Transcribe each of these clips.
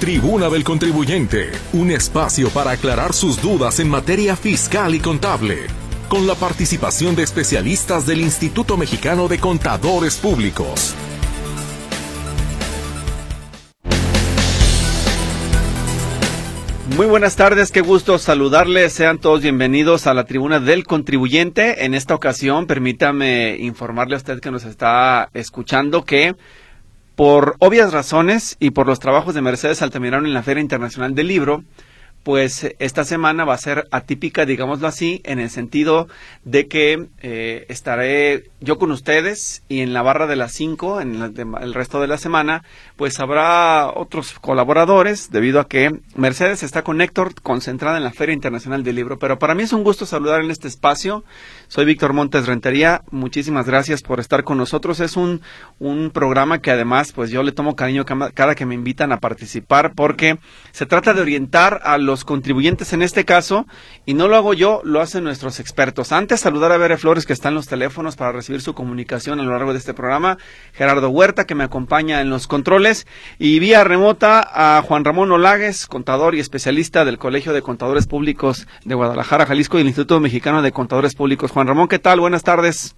Tribuna del Contribuyente, un espacio para aclarar sus dudas en materia fiscal y contable, con la participación de especialistas del Instituto Mexicano de Contadores Públicos. Muy buenas tardes, qué gusto saludarles. Sean todos bienvenidos a la tribuna del contribuyente. En esta ocasión, permítame informarle a usted que nos está escuchando que por obvias razones y por los trabajos de Mercedes Altamirano en la Feria Internacional del Libro, pues esta semana va a ser atípica, digámoslo así, en el sentido de que eh, estaré yo con ustedes y en la barra de las 5, en el resto de la semana, pues habrá otros colaboradores, debido a que Mercedes está con Héctor, concentrada en la Feria Internacional del Libro. Pero para mí es un gusto saludar en este espacio. Soy Víctor Montes Rentería. Muchísimas gracias por estar con nosotros. Es un, un programa que además, pues yo le tomo cariño cada que me invitan a participar, porque se trata de orientar a los contribuyentes en este caso, y no lo hago yo, lo hacen nuestros expertos. Antes, saludar a Bere Flores, que está en los teléfonos para recibir su comunicación a lo largo de este programa, Gerardo Huerta, que me acompaña en los controles, y vía remota a Juan Ramón Olagues, contador y especialista del Colegio de Contadores Públicos de Guadalajara, Jalisco, y el Instituto Mexicano de Contadores Públicos. Juan Ramón, ¿qué tal? Buenas tardes.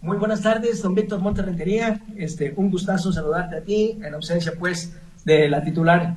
Muy buenas tardes, don Víctor Monterrentería. Este, un gustazo saludarte a ti, en ausencia, pues, de la titular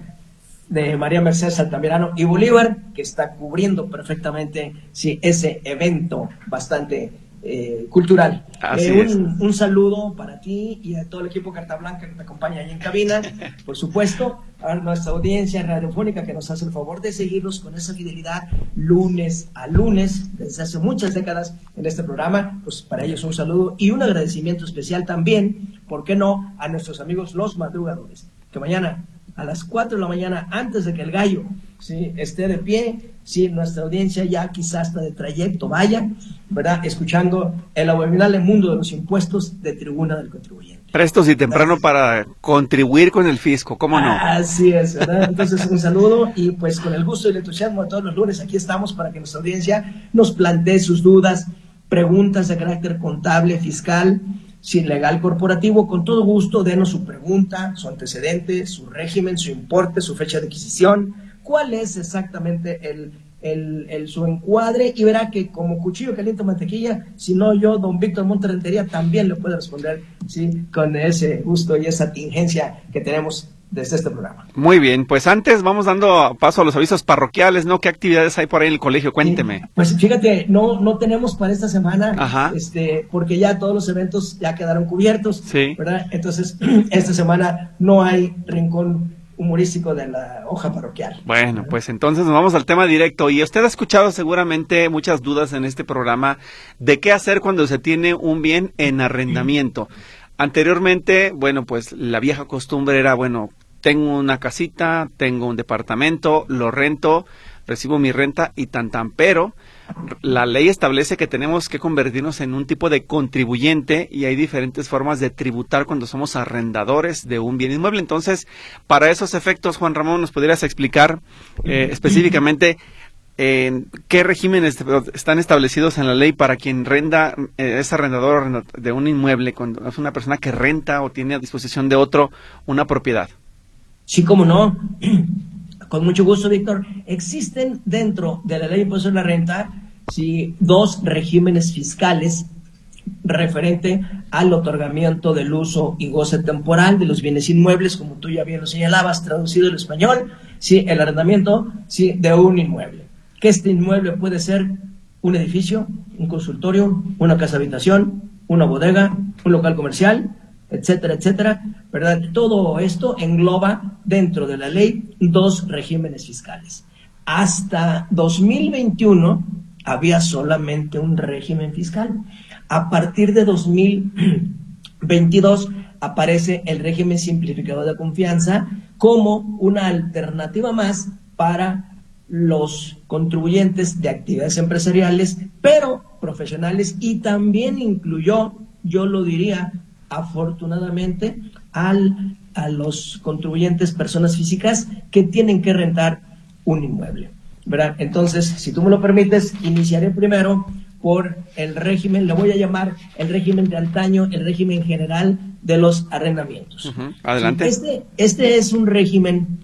de María Mercedes Altamirano y Bolívar, que está cubriendo perfectamente ese evento bastante eh, cultural. Eh, un, saludo para ti y a todo el equipo Carta Blanca que te acompaña ahí en cabina, por supuesto, a nuestra audiencia radiofónica que nos hace el favor de seguirnos con esa fidelidad lunes a lunes, desde hace muchas décadas en este programa, pues para ellos un saludo y un agradecimiento especial también, ¿por qué no?, a nuestros amigos los madrugadores, que mañana a las 4 de la mañana antes de que el gallo ¿sí? esté de pie, si nuestra audiencia ya quizás está de trayecto vaya, ¿verdad? Escuchando el abominable mundo de los impuestos de tribuna del contribuyente. Prestos y temprano para contribuir con el fisco, ¿cómo no? Así es, ¿verdad? Entonces un saludo y pues con el gusto y el entusiasmo de todos los lunes aquí estamos para que nuestra audiencia nos plantee sus dudas, preguntas de carácter contable, fiscal, sin legal corporativo, con todo gusto, denos su pregunta, su antecedente, su régimen, su importe, su fecha de adquisición, cuál es exactamente el, el, su encuadre y verá que como cuchillo caliente mantequilla, si no yo, don Víctor Monterrentería, también le puede responder ¿sí? con ese gusto y esa tingencia que tenemos desde este programa. Muy bien, pues antes vamos dando paso a los avisos parroquiales, ¿no? ¿Qué actividades hay por ahí en el colegio? Cuénteme. pues fíjate, no, no tenemos para esta semana, este, porque ya todos los eventos ya quedaron cubiertos, sí. ¿verdad? Entonces, esta semana no hay rincón humorístico de la hoja parroquial. Bueno, pues entonces nos vamos al tema directo. Y usted ha escuchado seguramente muchas dudas en este programa de qué hacer cuando se tiene un bien en arrendamiento. Anteriormente, bueno, pues la vieja costumbre era, bueno, tengo una casita, tengo un departamento, lo rento, recibo mi renta y tan tan, pero la ley establece que tenemos que convertirnos en un tipo de contribuyente y hay diferentes formas de tributar cuando somos arrendadores de un bien inmueble. Entonces, para esos efectos, Juan Ramón, ¿nos podrías explicar eh, específicamente en qué regímenes están establecidos en la ley para quien renda, eh, es arrendador de un inmueble, cuando es una persona que renta o tiene a disposición de otro una propiedad? Sí, cómo no. Con mucho gusto, Víctor. Existen dentro de la ley de impuesto de la renta sí, dos regímenes fiscales referente al otorgamiento del uso y goce temporal de los bienes inmuebles, como tú ya bien lo señalabas, traducido al español, sí, el arrendamiento de un inmueble. Que este inmueble puede ser un edificio, un consultorio, una casa habitación, una bodega, un local comercial, etcétera, etcétera, ¿verdad? Todo esto engloba dentro de la ley dos regímenes fiscales. Hasta 2021 había solamente un régimen fiscal. A partir de 2022 aparece el régimen simplificado de confianza como una alternativa más para los contribuyentes de actividades empresariales, pero profesionales, y también incluyó, yo lo diría, afortunadamente al, a los contribuyentes, personas físicas que tienen que rentar un inmueble. ¿Verdad? Entonces, si tú me lo permites, iniciaré primero por el régimen, le voy a llamar el régimen de antaño, el régimen general de los arrendamientos. Adelante. Este, este es un régimen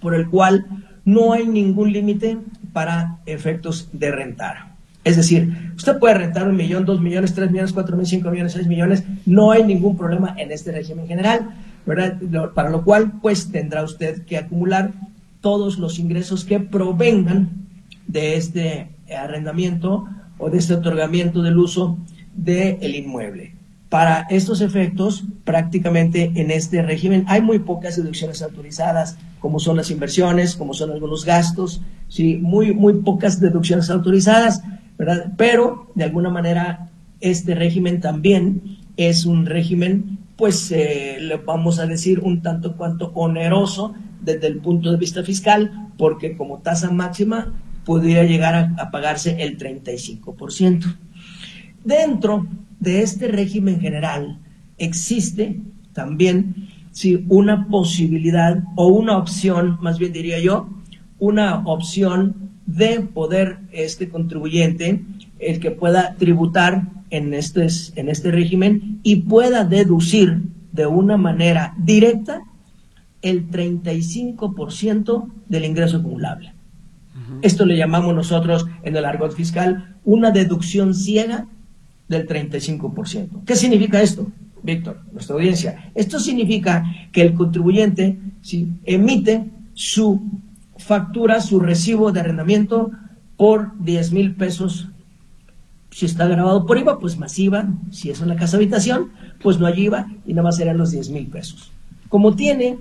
por el cual no hay ningún límite para efectos de rentar. Es decir, usted puede rentar un millón, dos millones, tres millones, cuatro millones, cinco millones, seis millones, no hay ningún problema en este régimen general, ¿verdad? Para lo cual, pues tendrá usted que acumular todos los ingresos que provengan de este arrendamiento o de este otorgamiento del uso del inmueble. Para estos efectos, prácticamente en este régimen hay muy pocas deducciones autorizadas, como son las inversiones, como son algunos gastos, sí, muy, muy pocas deducciones autorizadas, ¿verdad? Pero, de alguna manera, este régimen también es un régimen, pues, eh, le vamos a decir, un tanto cuanto oneroso desde el punto de vista fiscal, porque como tasa máxima podría llegar a, pagarse el 35%. Dentro de este régimen general existe también si una posibilidad o una opción, más bien diría yo, una opción de poder este contribuyente, el que pueda tributar en este, en este régimen y pueda deducir de una manera directa el 35% del ingreso acumulable. Esto le llamamos nosotros en el argot fiscal una deducción ciega del 35%. ¿Qué significa esto, Víctor, nuestra audiencia? Esto significa que el contribuyente si emite su factura, su recibo de arrendamiento por 10 mil pesos. Si está grabado por IVA, pues más IVA. Si es una casa habitación, pues no hay IVA y nada más serán los 10 mil pesos. Como tiene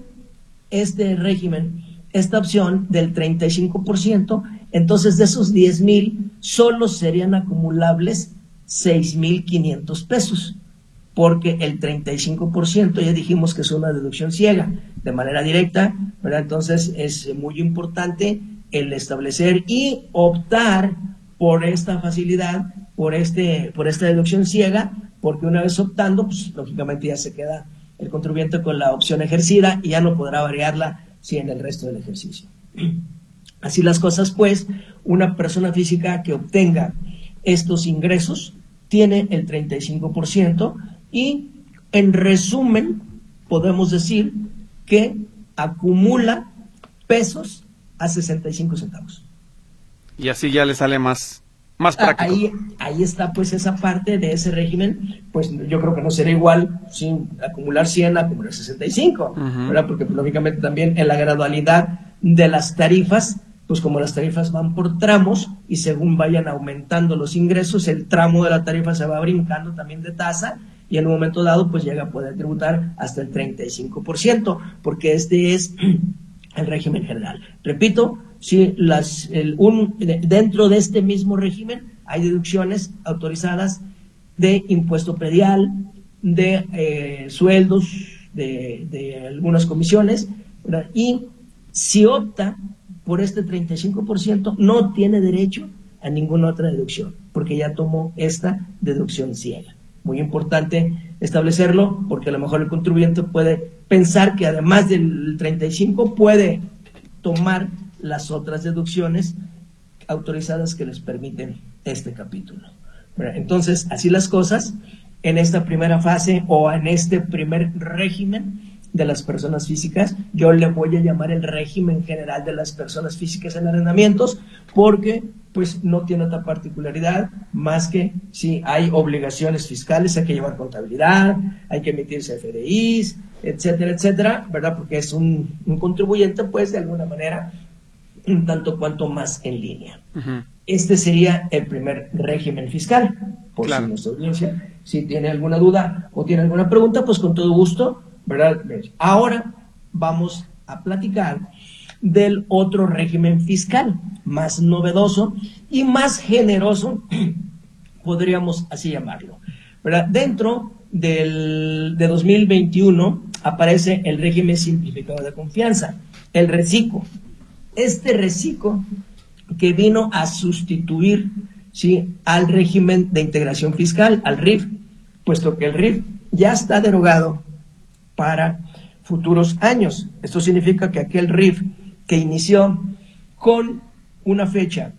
este régimen esta opción del 35%, entonces de esos 10 mil solo serían acumulables 6.500 pesos, porque el 35% ya dijimos que es una deducción ciega, de manera directa. Entonces es muy importante el establecer y optar por esta facilidad, por, este, por esta deducción ciega, porque una vez optando, pues lógicamente ya se queda el contribuyente con la opción ejercida y ya no podrá variarla si en el resto del ejercicio. Así las cosas, pues, una persona física que obtenga estos ingresos tiene el 35% y en resumen podemos decir que acumula pesos a 65 centavos. Y así ya le sale más, más ah, práctico. Ahí, ahí está pues esa parte de ese régimen, pues yo creo que no será igual sin acumular 100 acumular 65, ¿verdad? Porque pues, lógicamente también en la gradualidad de las tarifas pues como las tarifas van por tramos y según vayan aumentando los ingresos, el tramo de la tarifa se va brincando también de tasa y en un momento dado pues llega a poder tributar hasta el 35%, porque este es el régimen general. Repito, si las, el, un, dentro de este mismo régimen hay deducciones autorizadas de impuesto predial, de eh, sueldos, de, de, algunas comisiones, y si opta por este 35% no tiene derecho a ninguna otra deducción, porque ya tomó esta deducción ciega. Muy importante establecerlo, porque a lo mejor el contribuyente puede pensar que además del 35 puede tomar las otras deducciones autorizadas que les permiten este capítulo. Entonces, así las cosas, en esta primera fase o en este primer régimen, de las personas físicas. Yo le voy a llamar el régimen general de las personas físicas en arrendamientos porque pues no tiene otra particularidad más que si hay obligaciones fiscales, hay que llevar contabilidad, hay que emitirse FDIs, etcétera, etcétera, ¿verdad? Porque es un, contribuyente pues de alguna manera un tanto cuanto más en línea. Este sería el primer régimen fiscal. Por si nuestra audiencia, si tiene alguna duda o tiene alguna pregunta, pues con todo gusto Ahora vamos a platicar del otro régimen fiscal, más novedoso y más generoso, podríamos así llamarlo. Dentro del, de 2021 aparece el régimen simplificado de confianza, el RECICO. Este RECICO que vino a sustituir ¿sí? al régimen de integración fiscal, al RIF, puesto que el RIF ya está derogado para futuros años. Esto significa que aquel RIF que inició con una fecha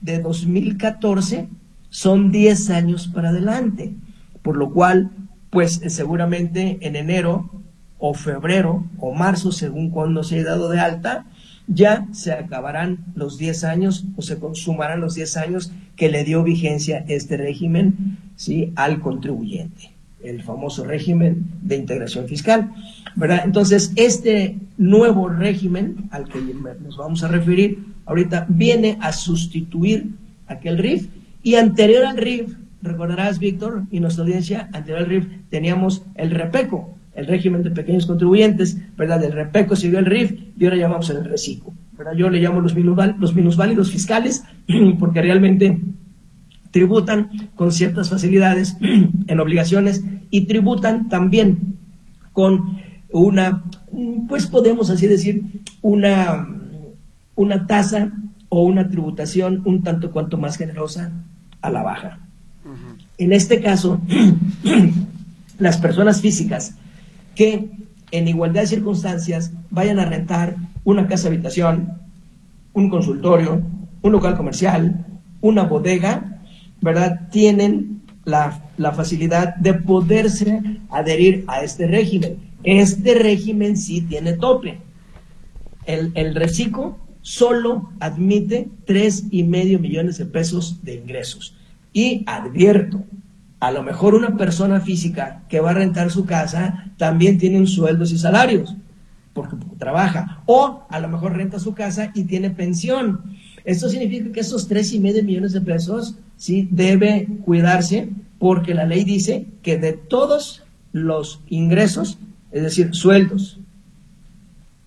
de 2014 son 10 años para adelante, por lo cual, pues seguramente en enero o febrero o marzo, según cuando se haya dado de alta, ya se acabarán los 10 años o se consumarán los 10 años que le dio vigencia este régimen ¿sí? al contribuyente, el famoso régimen de integración fiscal. ¿verdad? Entonces, este nuevo régimen al que nos vamos a referir ahorita viene a sustituir aquel RIF y anterior al RIF, recordarás Víctor y nuestra audiencia, anterior al RIF teníamos el REPECO, el régimen de pequeños contribuyentes, ¿verdad? El REPECO siguió el RIF y ahora llamamos el RECICO, ¿verdad? Yo le llamo los, los minusválidos fiscales porque realmente tributan con ciertas facilidades en obligaciones y tributan también con una, pues podemos así decir, una, una tasa o una tributación un tanto cuanto más generosa a la baja. En este caso, las personas físicas que en igualdad de circunstancias vayan a rentar una casa habitación, un consultorio, un local comercial, una bodega, ¿verdad? Tienen la, la facilidad de poderse adherir a este régimen. Este régimen sí tiene tope. El, el reciclo solo admite tres y medio millones de pesos de ingresos. Y advierto, a lo mejor una persona física que va a rentar su casa también tiene un sueldos y salarios, porque trabaja. O a lo mejor renta su casa y tiene pensión. Esto significa que esos tres y medio millones de pesos sí debe cuidarse porque la ley dice que de todos los ingresos, es decir, sueldos,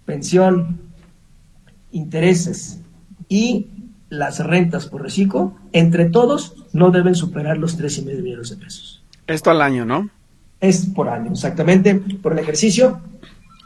pensión, intereses y las rentas por reciclo, entre todos, no deben superar los tres y medio millones de pesos. Esto al año, ¿no? Es por año, exactamente, por el ejercicio,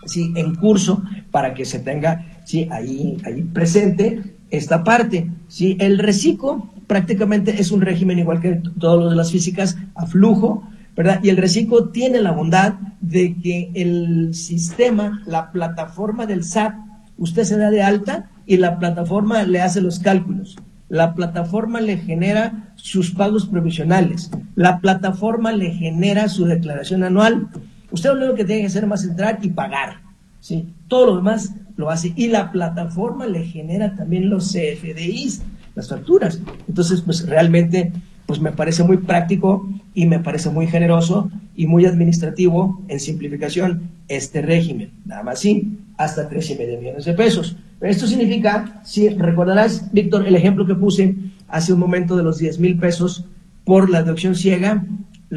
sí, en curso, para que se tenga, sí, ahí, ahí presente esta parte. Sí, el reciclo prácticamente es un régimen igual que todos los de las físicas, a flujo, ¿verdad? Y el reciclo tiene la bondad de que el sistema, la plataforma del SAT, usted se da de alta y la plataforma le hace los cálculos. La plataforma le genera sus pagos provisionales. La plataforma le genera su declaración anual. Usted lo único que tiene que hacer es entrar y pagar. ¿sí? Todo lo demás lo hace. Y la plataforma le genera también los CFDIs, las facturas. Entonces, pues realmente pues me parece muy práctico y me parece muy generoso y muy administrativo en simplificación este régimen. Nada más sí, hasta tres y medio millones de pesos. Esto significa, si recordarás, Víctor, el ejemplo que puse hace un momento de los 10 mil pesos por la deducción ciega,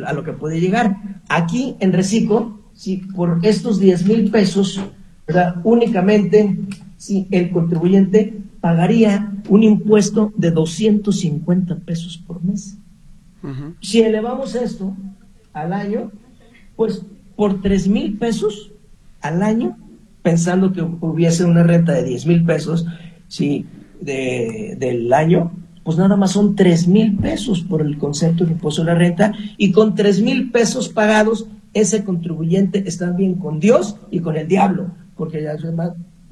a lo que puede llegar. Aquí en Reciclo, si por estos 10 mil pesos, únicamente si el contribuyente pagaría un impuesto de 250 pesos por mes. Si elevamos esto al año, pues por 3 mil pesos al año, pensando que hubiese una renta de 10 mil pesos sí, de, del año, pues nada más son 3 mil pesos por el concepto de impuesto a la renta. Y con 3 mil pesos pagados, ese contribuyente está bien con Dios y con el diablo, porque ya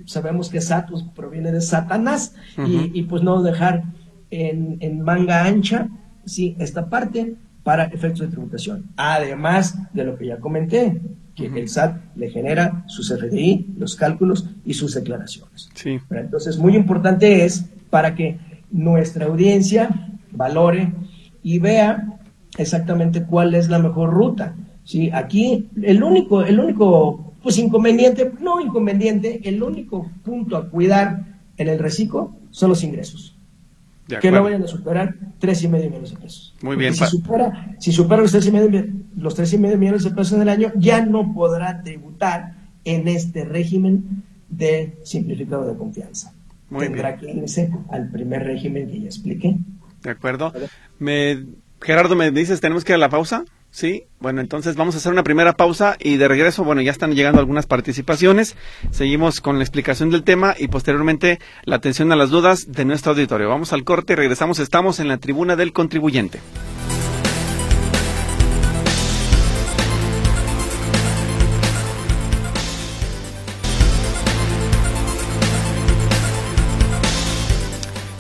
sabemos que Satus proviene de Satanás. Y, pues no dejar en, en, manga ancha sí, esta parte para efectos de tributación. Además de lo que ya comenté, que el SAT le genera sus FDI, los cálculos y sus declaraciones. Sí. Entonces, muy importante es para que nuestra audiencia valore y vea exactamente cuál es la mejor ruta. ¿sí? Aquí el único, el único pues inconveniente, no inconveniente, el único punto a cuidar en el reciclo son los ingresos. Que no vayan a superar tres y medio millones de pesos. Muy bien. Si supera, si supera los tres y medio, los tres y medio millones de pesos en el año, ya no podrá tributar en este régimen de simplificado de confianza. Muy Tendrá que irse al primer régimen que ya expliqué. De acuerdo. Me, Gerardo, ¿me dices, tenemos que ir a la pausa? Sí, bueno, entonces vamos a hacer una primera pausa y de regreso, bueno, ya están llegando algunas participaciones. Seguimos con la explicación del tema y posteriormente la atención a las dudas de nuestro auditorio. Vamos al corte y regresamos. Estamos en la tribuna del contribuyente.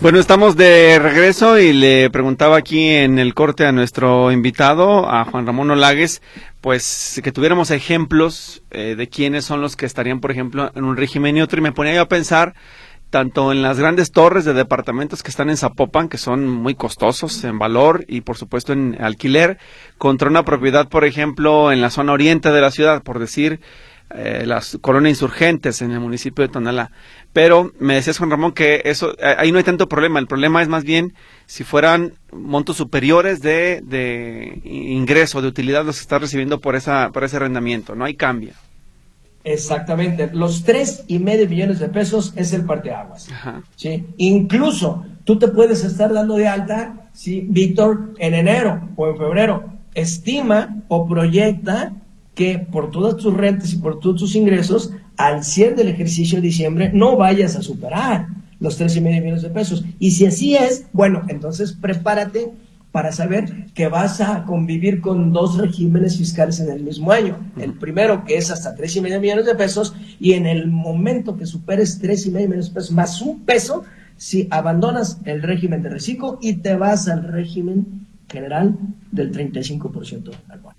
Bueno, estamos de regreso y le preguntaba aquí en el corte a nuestro invitado, a Juan Ramón Olagues, pues que tuviéramos ejemplos eh, de quiénes son los que estarían, por ejemplo, en un régimen y otro. Y me ponía yo a pensar tanto en las grandes torres de departamentos que están en Zapopan, que son muy costosos en valor y por supuesto en alquiler, contra una propiedad, por ejemplo, en la zona oriente de la ciudad, por decir, eh, las colonias insurgentes en el municipio de Tonalá. Pero me decías, Juan Ramón, que eso eh, ahí no hay tanto problema. El problema es más bien si fueran montos superiores de, de ingreso, de utilidad, los que estás recibiendo por, esa, por ese arrendamiento. No hay cambio. Exactamente. Los tres y medio millones de pesos es el parteaguas. ¿sí? Incluso tú te puedes estar dando de alta, ¿sí? Víctor, en enero o en febrero. Estima o proyecta que por todas tus rentas y por todos tus ingresos, al cierre del ejercicio de diciembre, no vayas a superar los tres y medio millones de pesos. Y si así es, bueno, entonces prepárate para saber que vas a convivir con dos regímenes fiscales en el mismo año. El primero, que es hasta tres y medio millones de pesos, y en el momento que superes tres y medio millones de pesos más un peso, si abandonas el régimen de reciclo y te vas al régimen general del 35% anual.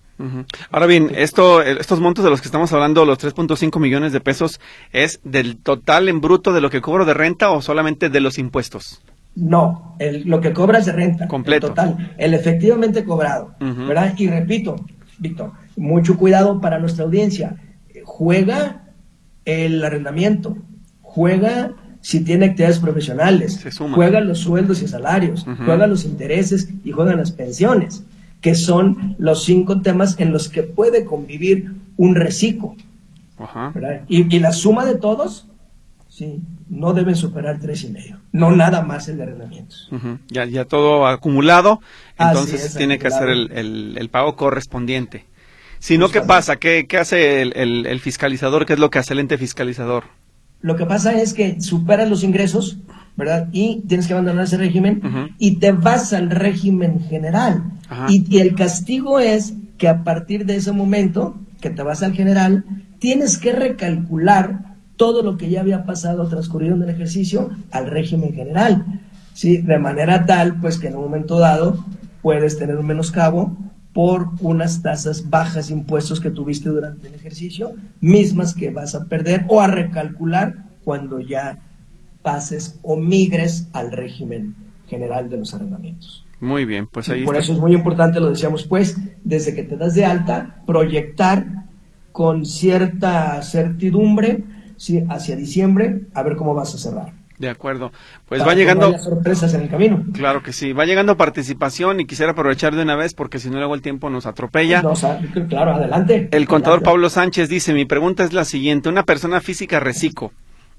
Ahora bien, esto, estos montos de los que estamos hablando, los 3.5 millones de pesos, ¿es del total en bruto de lo que cobro de renta o solamente de los impuestos? No, lo que cobras de renta. Completo. El total, el efectivamente cobrado. ¿Verdad? Y repito, Víctor, mucho cuidado para nuestra audiencia. Juega el arrendamiento, juega si tiene actividades profesionales, juega los sueldos y salarios, juega los intereses y juegan las pensiones que son los cinco temas en los que puede convivir un reciclo. Y, la suma de todos, sí, no deben superar tres y medio, no nada más el de arrendamientos. ya, ya todo acumulado, entonces tiene que hacer el, pago correspondiente. Si no, ¿qué pasa? ¿Qué, hace el, el, fiscalizador? ¿Qué es lo que hace el ente fiscalizador? Lo que pasa es que superas los ingresos, ¿verdad? Y tienes que abandonar ese régimen y te vas al régimen general. Y, el castigo es que a partir de ese momento que te vas al general, tienes que recalcular todo lo que ya había pasado transcurrido en el ejercicio al régimen general. ¿sí? De manera tal, pues que en un momento dado puedes tener un menoscabo por unas tasas bajas impuestos que tuviste durante el ejercicio, mismas que vas a perder o a recalcular cuando ya pases o migres al régimen general de los arrendamientos. Muy bien, pues ahí. por eso es muy importante, lo decíamos pues, desde que te das de alta, proyectar con cierta certidumbre ¿sí? hacia diciembre a ver cómo vas a cerrar. De acuerdo. Pues va llegando. sorpresas en el camino. Claro que sí. Va llegando participación y quisiera aprovechar de una vez porque si no luego el tiempo nos atropella. claro, adelante. El contador Pablo Sánchez dice: Mi pregunta es la siguiente. Una persona física reciclo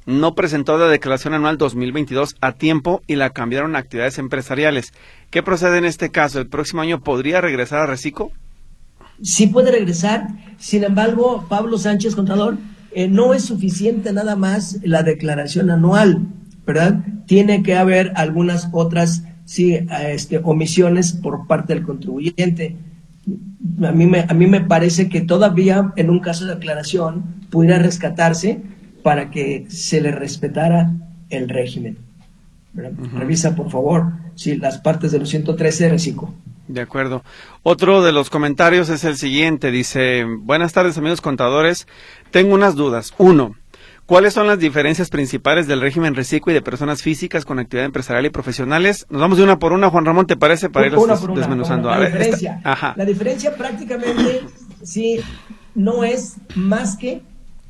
no presentó la declaración anual 2022 a tiempo y la cambiaron a actividades empresariales. ¿Qué procede en este caso? ¿El próximo año podría regresar a Recico? Sí puede regresar. Sin embargo, Pablo Sánchez, contador, eh, no es suficiente nada más la declaración anual, ¿verdad? Tiene que haber algunas otras sí, este, omisiones por parte del contribuyente. A mí, me, a mí me parece que todavía en un caso de declaración pudiera rescatarse para que se le respetara el régimen. Revisa, por favor, si las partes de los 113 reciclo. De acuerdo. Otro de los comentarios es el siguiente. Dice, buenas tardes amigos contadores. Tengo unas dudas. Uno, ¿cuáles son las diferencias principales del régimen reciclo y de personas físicas con actividad empresarial y profesionales? Nos vamos de una por una, Juan Ramón, ¿te parece? Para irlos desmenuzando. La, diferencia, la diferencia prácticamente, sí, no es más que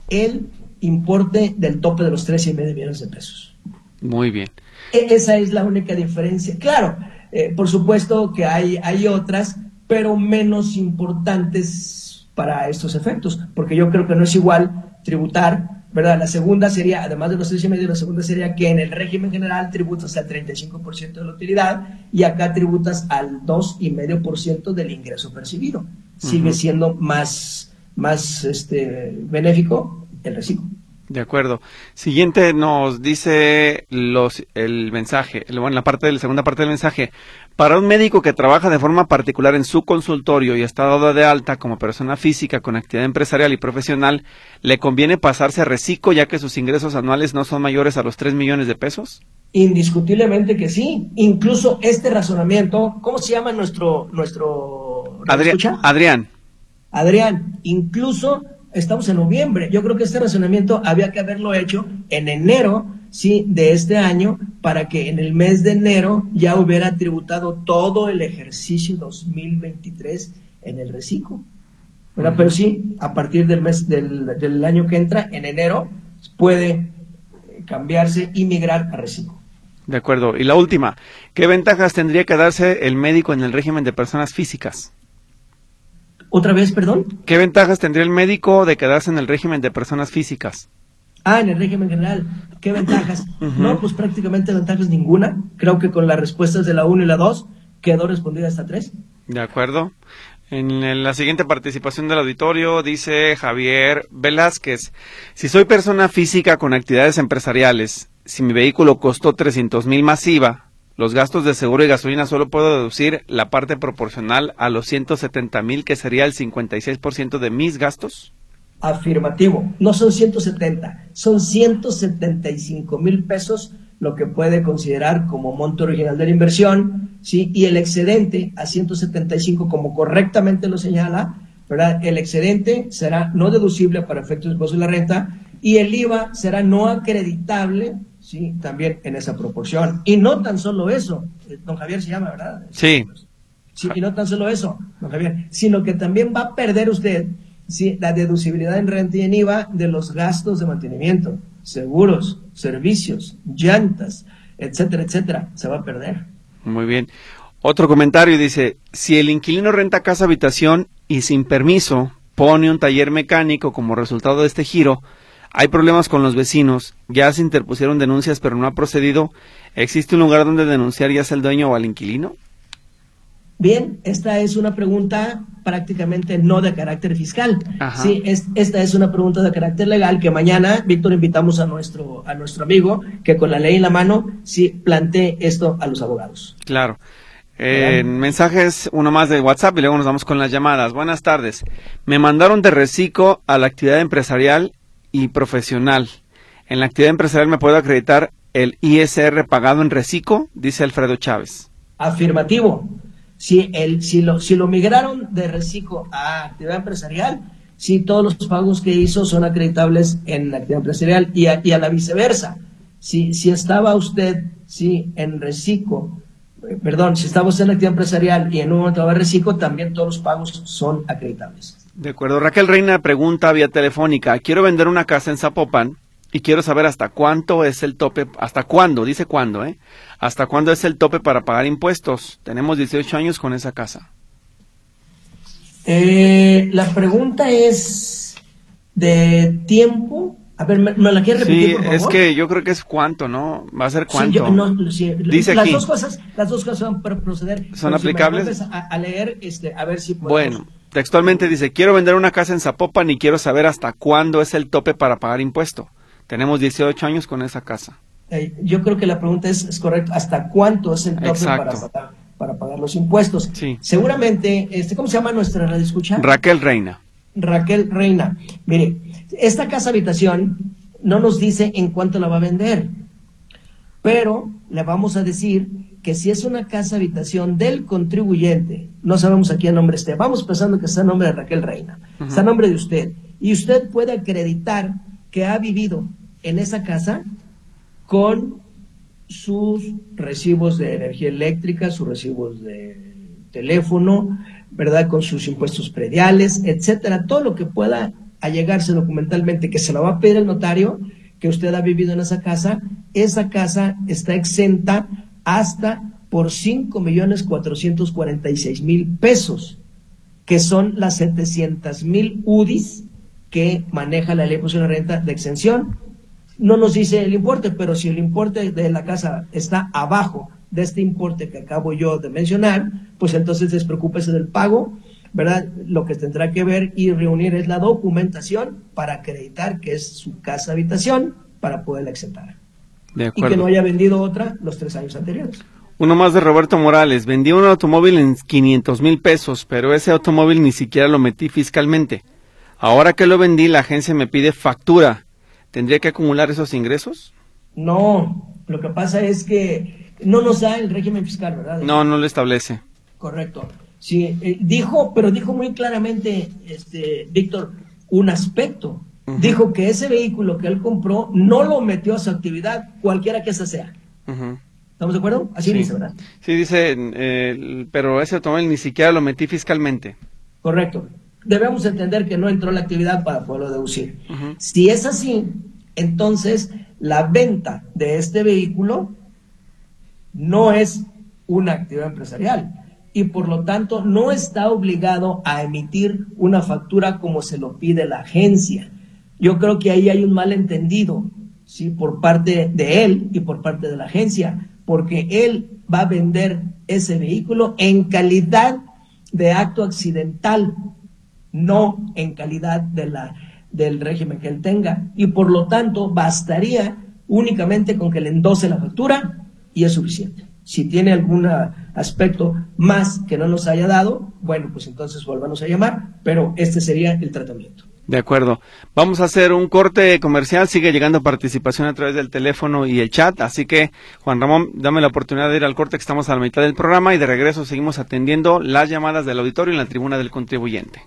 el importe del tope de los tres y medio millones de pesos. Muy bien. E, esa es la única diferencia. Claro, eh, por supuesto que hay, hay otras, pero menos importantes para estos efectos, porque yo creo que no es igual tributar, ¿verdad? La segunda sería, además de los tres y medio, la segunda sería que en el régimen general tributas al 35% de la utilidad y acá tributas al 2,5% del ingreso percibido. Sigue siendo más, más este, benéfico el reciclo. De acuerdo. Siguiente nos dice los, el mensaje, bueno, la parte de la segunda parte del mensaje. Para un médico que trabaja de forma particular en su consultorio y está dado de alta como persona física con actividad empresarial y profesional, ¿le conviene pasarse a reciclo ya que sus ingresos anuales no son mayores a los 3 millones de pesos? Indiscutiblemente que sí. Incluso este razonamiento, ¿cómo se llama nuestro... nuestro Adrián. Adrián. Adrián, incluso estamos en noviembre. Yo creo que este razonamiento había que haberlo hecho en enero sí, de este año para que en el mes de enero ya hubiera tributado todo el ejercicio 2023 en el reciclo. Pero sí, a partir del mes del, del, año que entra, en enero, puede cambiarse y migrar a reciclo. De acuerdo. Y la última, ¿qué ventajas tendría que darse el médico en el régimen de personas físicas? ¿Otra vez, perdón? ¿Qué ventajas tendría el médico de quedarse en el régimen de personas físicas? Ah, en el régimen general. ¿Qué ventajas? No, pues prácticamente ventajas ninguna. Creo que con las respuestas de la 1 y la 2 quedó respondida hasta 3. De acuerdo. En la siguiente participación del auditorio dice Javier Velázquez, si soy persona física con actividades empresariales, si mi vehículo costó 300 mil masiva, los gastos de seguro y gasolina solo puedo deducir la parte proporcional a los 170 mil, que sería el 56% de mis gastos. Afirmativo, no son 170, son 175 mil pesos lo que puede considerar como monto original de la inversión, ¿sí? Y el excedente a 175, como correctamente lo señala, ¿verdad? El excedente será no deducible para efectos de impuesto de la renta y el IVA será no acreditable, ¿sí? También en esa proporción. Y no tan solo eso, eh, don Javier se llama, ¿verdad? Sí. Sí, y no tan solo eso, don Javier, sino que también va a perder usted ¿sí? la deducibilidad en renta y en IVA de los gastos de mantenimiento seguros, servicios, llantas, etcétera, etcétera, se va a perder. Muy bien. Otro comentario dice, si el inquilino renta casa habitación y sin permiso pone un taller mecánico como resultado de este giro, hay problemas con los vecinos, ya se interpusieron denuncias pero no ha procedido, ¿existe un lugar donde denunciar ya sea el dueño o al inquilino? Bien, esta es una pregunta prácticamente no de carácter fiscal. Sí, esta es una pregunta de carácter legal que mañana, Víctor, invitamos a nuestro, a nuestro amigo que con la ley en la mano sí plantee esto a los abogados. Claro. Eh, mensajes, uno más de WhatsApp y luego nos vamos con las llamadas. Buenas tardes. Me mandaron de reciclo a la actividad empresarial y profesional. En la actividad empresarial me puedo acreditar el ISR pagado en reciclo, dice Alfredo Chávez. Afirmativo. Si, el, si, lo, si lo migraron de reciclo a actividad empresarial, si todos los pagos que hizo son acreditables en la actividad empresarial y a, y a la viceversa. Si, si estaba usted si en reciclo, eh, perdón, si estaba usted en la actividad empresarial y en un momento de reciclo, también todos los pagos son acreditables. De acuerdo. Raquel Reina pregunta vía telefónica, quiero vender una casa en Zapopan y quiero saber hasta cuánto es el tope, hasta cuándo, dice cuándo, ¿eh? Hasta cuándo es el tope para pagar impuestos. Tenemos 18 años con esa casa. Eh, la pregunta es de tiempo. A ver, ¿me, la quieres repetir, sí, por favor? es que yo creo que es cuánto, ¿no? Va a ser cuánto. Sí, yo, no, Dice las dos cosas, las dos cosas van para proceder. ¿Son aplicables? a, leer, este, a ver si podemos. Bueno, textualmente dice, quiero vender una casa en Zapopan y quiero saber hasta cuándo es el tope para pagar impuesto. Tenemos 18 años con esa casa. Eh, yo creo que la pregunta es, es correcta. ¿Hasta cuánto es el tope para pagar, para pagar, los impuestos? Sí. Seguramente, este, ¿cómo se llama nuestra radio escucha? Raquel Reina. Raquel Reina. Mire, esta casa habitación no nos dice en cuánto la va a vender, pero le vamos a decir que si es una casa habitación del contribuyente, no sabemos a qué nombre esté, vamos pensando que está a nombre de Raquel Reina, está a nombre de usted, y usted puede acreditar que ha vivido en esa casa con sus recibos de energía eléctrica, sus recibos de teléfono, ¿verdad? Con sus impuestos prediales, etcétera, todo lo que pueda allegarse documentalmente, que se lo va a pedir el notario, que usted ha vivido en esa casa, esa casa está exenta hasta por cinco millones cuatrocientos cuarenta y seis mil pesos, que son las 700 mil UDIs que maneja la ley de renta de exención. No nos dice el importe, pero si el importe de la casa está abajo de este importe que acabo yo de mencionar, pues entonces despreocúpese del pago, ¿verdad? Lo que tendrá que ver y reunir es la documentación para acreditar que es su casa habitación para poderla exentar. y que no haya vendido otra los tres años anteriores. Uno más de Roberto Morales. Vendí un automóvil en 500 mil pesos, pero ese automóvil ni siquiera lo metí fiscalmente. Ahora que lo vendí, la agencia me pide factura. ¿Tendría que acumular esos ingresos? No, lo que pasa es que no nos da el régimen fiscal, ¿verdad? No, no lo establece. Correcto. Sí, eh, dijo, pero dijo muy claramente, este, Víctor, un aspecto. dijo que ese vehículo que él compró no lo metió a su actividad, cualquiera que esa sea. ¿Estamos de acuerdo? Así dice, ¿verdad? Sí, dice, eh, pero ese automóvil ni siquiera lo metí fiscalmente. Correcto. Debemos entender que no entró la actividad para poderlo deducir. Si es así, entonces la venta de este vehículo no es una actividad empresarial y por lo tanto no está obligado a emitir una factura como se lo pide la agencia. Yo creo que ahí hay un malentendido, ¿sí? Por parte de él y por parte de la agencia, porque él va a vender ese vehículo en calidad de acto accidental, no en calidad de la, del régimen que él tenga. Y por lo tanto, bastaría únicamente con que le endose la factura y es suficiente. Si tiene algún aspecto más que no nos haya dado, bueno, pues entonces vuélvanos a llamar, pero este sería el tratamiento. De acuerdo. Vamos a hacer un corte comercial. Sigue llegando participación a través del teléfono y el chat. Así que, Juan Ramón, dame la oportunidad de ir al corte que estamos a la mitad del programa y de regreso seguimos atendiendo las llamadas del auditorio en la tribuna del contribuyente.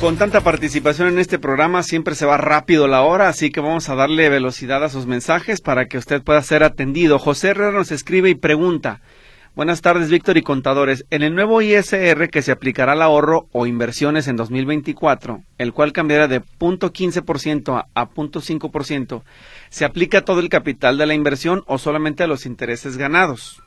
Con tanta participación en este programa siempre se va rápido la hora, así que vamos a darle velocidad a sus mensajes para que usted pueda ser atendido. José Herrera nos escribe y pregunta. Buenas tardes, Víctor y contadores. En el nuevo ISR que se aplicará al ahorro o inversiones en 2024, el cual cambiará de 0.15% a 0.5%, ¿se aplica todo el capital de la inversión o solamente a los intereses ganados?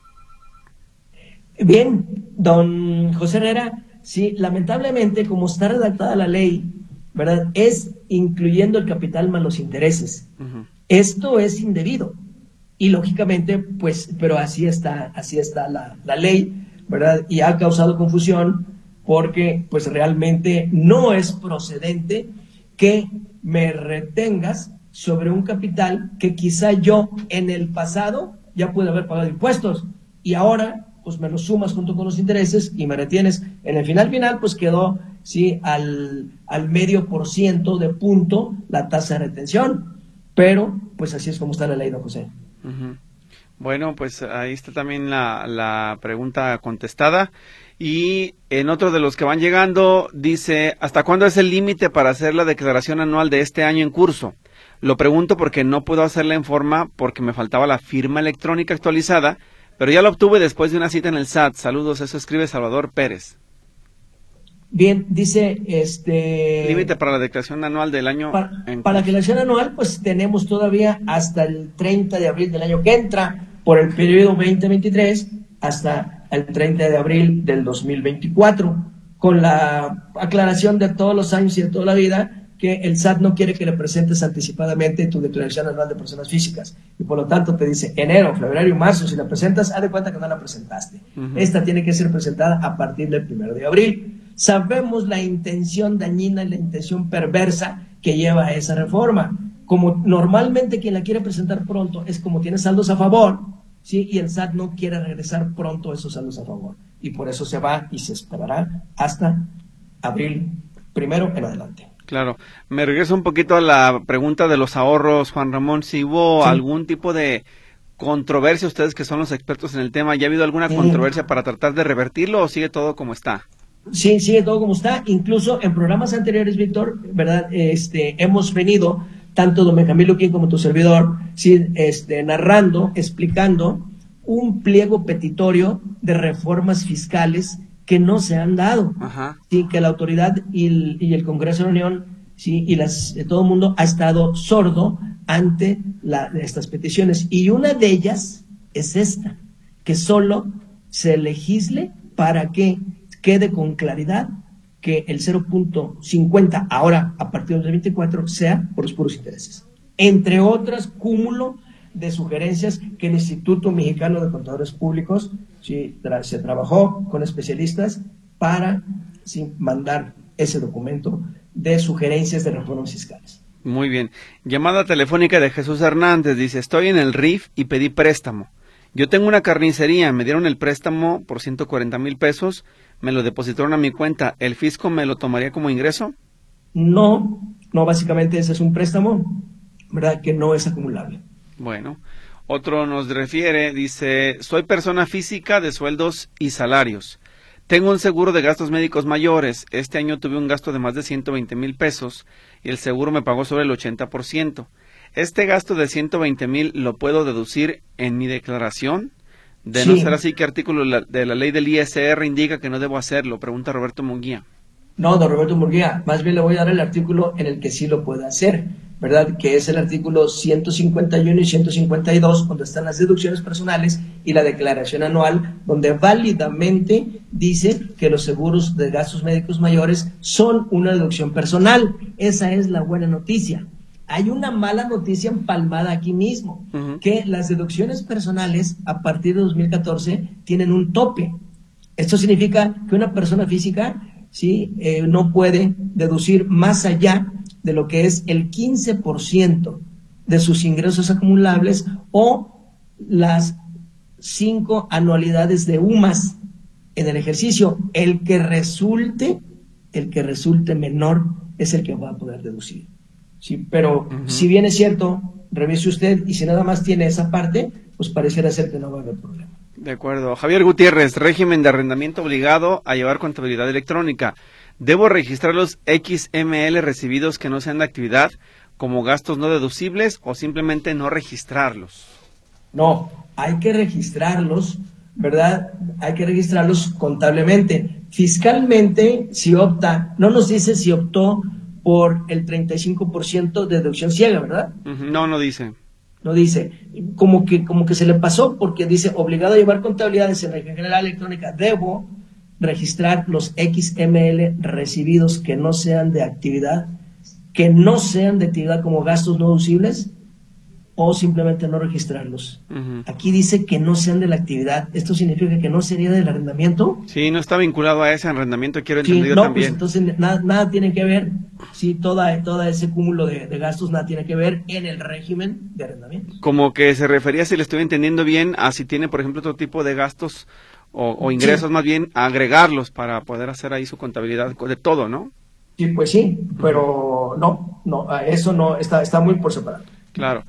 Bien, don José Herrera, Sí, lamentablemente, como está redactada la ley, ¿verdad? Es incluyendo el capital más los intereses. Esto es indebido. Y lógicamente, pues, pero así está, así está la, la, ley, ¿verdad? Y ha causado confusión porque, pues, realmente no es procedente que me retengas sobre un capital que quizá yo en el pasado ya pude haber pagado impuestos y ahora pues me lo sumas junto con los intereses y me retienes. En el final final, pues quedó, sí, al, al medio por ciento de punto la tasa de retención. Pero, pues así es como está la ley, don José. Bueno, pues ahí está también la, la pregunta contestada. Y en otro de los que van llegando, dice, ¿hasta cuándo es el límite para hacer la declaración anual de este año en curso? Lo pregunto porque no puedo hacerla en forma porque me faltaba la firma electrónica actualizada pero ya lo obtuve después de una cita en el SAT. Saludos, eso escribe Salvador Pérez. Bien, dice este. Límite para la declaración anual del año. Para, para, la declaración anual, pues tenemos todavía hasta el 30 de abril del año que entra, por el periodo 2023, hasta el 30 de abril del 2024, con la aclaración de todos los años y de toda la vida que el SAT no quiere que le presentes anticipadamente tu declaración anual de personas físicas y por lo tanto te dice enero, febrero marzo, si la presentas, haz de cuenta que no la presentaste. Esta tiene que ser presentada a partir del primero de abril. Sabemos la intención dañina y la intención perversa que lleva a esa reforma. Como normalmente quien la quiere presentar pronto es como tiene saldos a favor, ¿sí? y el SAT no quiere regresar pronto esos saldos a favor. Y por eso se va y se esperará hasta abril primero en adelante. Claro. Me regreso un poquito a la pregunta de los ahorros, Juan Ramón. Si hubo algún tipo de controversia, ustedes que son los expertos en el tema, ¿ya ha habido alguna controversia para tratar de revertirlo o sigue todo como está? Sí, sigue todo como está. Incluso en programas anteriores, Víctor, ¿verdad? Este, hemos venido, tanto don Benjamín Luquín como tu servidor, sí, este, narrando, explicando un pliego petitorio de reformas fiscales que no se han dado, sin que la autoridad y el, Congreso de la Unión ¿sí? y las, todo el mundo ha estado sordo ante estas peticiones. Y una de ellas es esta, que solo se legisle para que quede con claridad que el 0.50 ahora a partir del 2024 sea por los puros intereses. Entre otras, cúmulo de sugerencias que el Instituto Mexicano de Contadores Públicos ¿sí? se trabajó con especialistas para mandar ese documento de sugerencias de reformas fiscales. Muy bien. Llamada telefónica de Jesús Hernández. Dice, estoy en el RIF y pedí préstamo. Yo tengo una carnicería, me dieron el préstamo por 140 mil pesos, me lo depositaron a mi cuenta. ¿El fisco me lo tomaría como ingreso? No, no, básicamente ese es un préstamo ¿verdad? Que no es acumulable. Bueno, otro nos refiere, dice, soy persona física de sueldos y salarios. Tengo un seguro de gastos médicos mayores. Este año tuve un gasto de más de 120 mil pesos y el seguro me pagó sobre el 80%. ¿Este gasto de 120 mil lo puedo deducir en mi declaración? De no ser así, ¿qué artículo de la ley del ISR indica que no debo hacerlo? Pregunta Roberto Munguía. No, don Roberto Murguía, más bien le voy a dar el artículo en el que sí lo puede hacer, ¿verdad? Que es el artículo 151 y 152, donde están las deducciones personales y la declaración anual, donde válidamente dice que los seguros de gastos médicos mayores son una deducción personal. Esa es la buena noticia. Hay una mala noticia empalmada aquí mismo, que las deducciones personales a partir de 2014 tienen un tope. Esto significa que una persona física ¿sí? Eh, no puede deducir más allá de lo que es el 15% de sus ingresos acumulables o las cinco anualidades de UMAS en el ejercicio. El que resulte, el que resulte menor es el que va a poder deducir. Sí, pero si bien es cierto, revise usted y si nada más tiene esa parte, pues pareciera ser que no va a haber problema. De acuerdo. Javier Gutiérrez, régimen de arrendamiento obligado a llevar contabilidad electrónica. ¿Debo registrar los XML recibidos que no sean de actividad como gastos no deducibles o simplemente no registrarlos? No, hay que registrarlos, ¿verdad? Hay que registrarlos contablemente. Fiscalmente, si opta, no nos dice si optó por el 35% de deducción ciega, ¿verdad? No, no dice no dice, como que, como que se le pasó porque dice, obligado a llevar contabilidades en la general electrónica, debo registrar los XML recibidos que no sean de actividad, que no sean de actividad como gastos no deducibles, o simplemente no registrarlos. Aquí dice que no sean de la actividad. ¿Esto significa que no sería del arrendamiento? Sí, no está vinculado a ese arrendamiento, quiero entendido no, pues también. Pues entonces nada, nada, tiene que ver, sí, toda, toda ese cúmulo de, gastos nada tiene que ver en el régimen de arrendamiento. Como que se refería, si le estoy entendiendo bien, a si tiene, por ejemplo, otro tipo de gastos o, ingresos más bien, agregarlos para poder hacer ahí su contabilidad de todo, ¿no? Sí, pues sí, pero no, no, eso no, está, está muy por separado. Claro.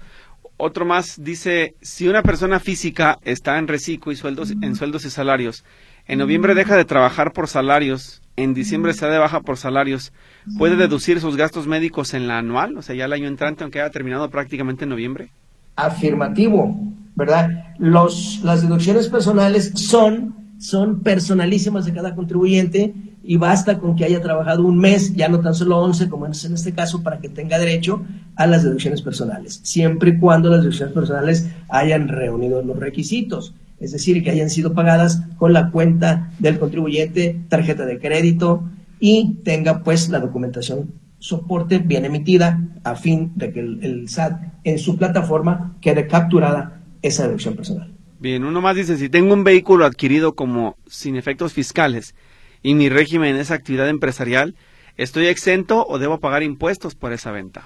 Otro más dice, si una persona física está en reciclo y sueldos, en sueldos y salarios, en noviembre deja de trabajar por salarios, en diciembre se da de baja por salarios, ¿puede deducir sus gastos médicos en la anual? O sea, ya el año entrante, aunque haya terminado prácticamente en noviembre. Afirmativo, ¿verdad? Los, las deducciones personales son, son personalísimas de cada contribuyente y basta con que haya trabajado un mes, ya no tan solo 11 como en este caso, para que tenga derecho a las deducciones personales, siempre y cuando las deducciones personales hayan reunido los requisitos, es decir, que hayan sido pagadas con la cuenta del contribuyente, tarjeta de crédito y tenga pues la documentación soporte bien emitida a fin de que el, SAT en su plataforma quede capturada esa deducción personal. Bien, uno más dice, si tengo un vehículo adquirido como sin efectos fiscales, y mi régimen es actividad empresarial, ¿estoy exento o debo pagar impuestos por esa venta?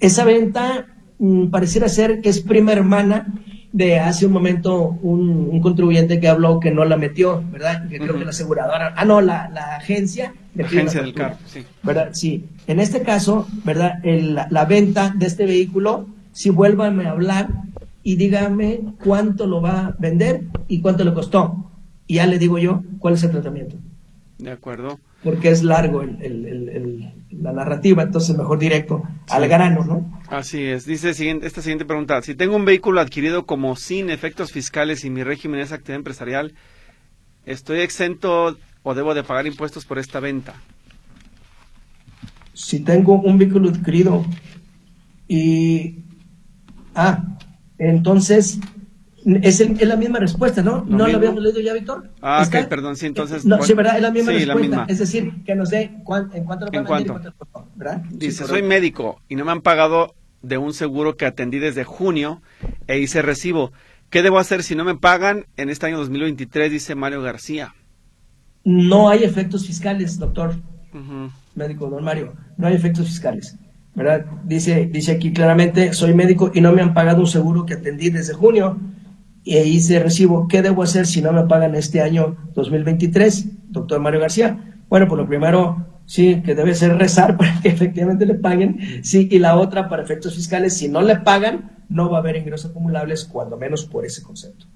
Esa venta mm, pareciera ser que es prima hermana de hace un momento un, contribuyente que habló que no la metió, ¿verdad? Que creo que la aseguradora, ah, no, la, agencia. La agencia del carro, sí. ¿Verdad? Sí. En este caso, ¿verdad? la, venta de este vehículo, si vuélvame a hablar y dígame cuánto lo va a vender y cuánto le costó y ya le digo yo cuál es el tratamiento. De acuerdo. Porque es largo la narrativa, entonces mejor directo al grano, ¿no? Así es. Dice esta siguiente pregunta. Si tengo un vehículo adquirido como sin efectos fiscales y mi régimen es actividad empresarial, ¿estoy exento o debo de pagar impuestos por esta venta? Si tengo un vehículo adquirido y... Ah, entonces es, la misma respuesta, ¿no? ¿No lo habíamos leído ya, Víctor? Ah, ok, perdón, sí, entonces. No, sí, ¿verdad? Es la misma respuesta. Es decir, que nos dé en cuánto lo ¿En cuánto? ¿verdad? Dice, soy médico y no me han pagado de un seguro que atendí desde junio e hice recibo. ¿Qué debo hacer si no me pagan en este año 2023? Dice Mario García. No hay efectos fiscales, doctor. Médico, don Mario. No hay efectos fiscales. ¿verdad? Dice, dice aquí claramente, soy médico y no me han pagado un seguro que atendí desde junio y ahí se recibo. ¿Qué debo hacer si no me pagan este año 2023, doctor Mario García? Bueno, por lo primero, sí, que debe ser rezar para que efectivamente le paguen, sí, y la otra para efectos fiscales, si no le pagan, no va a haber ingresos acumulables, cuando menos por ese concepto.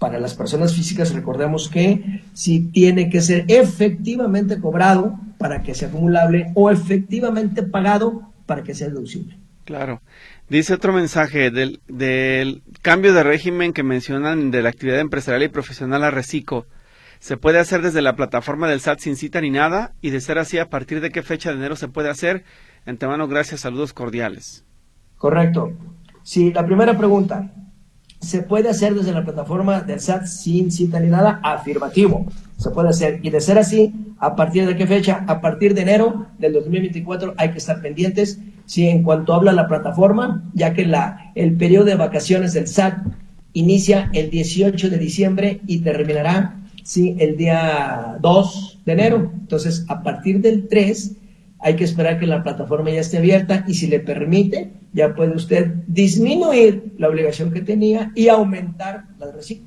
Para las personas físicas, recordemos que si tiene que ser efectivamente cobrado para que sea acumulable o efectivamente pagado para que sea deducible. Claro. Dice otro mensaje del, del cambio de régimen que mencionan de la actividad empresarial y profesional a Recico. ¿Se puede hacer desde la plataforma del SAT sin cita ni nada? Y de ser así, ¿a partir de qué fecha de enero se puede hacer? Antemano, gracias, saludos cordiales. Correcto. Sí, la primera pregunta. ¿Se puede hacer desde la plataforma del SAT sin cita ni nada? Afirmativo. Se puede hacer. Y de ser así, ¿a partir de qué fecha? A partir de enero del 2024 hay que estar pendientes. Sí, en cuanto habla la plataforma, ya que la, el periodo de vacaciones del SAT inicia el 18 de diciembre y terminará sí, el día 2 de enero. Entonces, a partir del 3 hay que esperar que la plataforma ya esté abierta y si le permite, ya puede usted disminuir la obligación que tenía y aumentar la reciclo.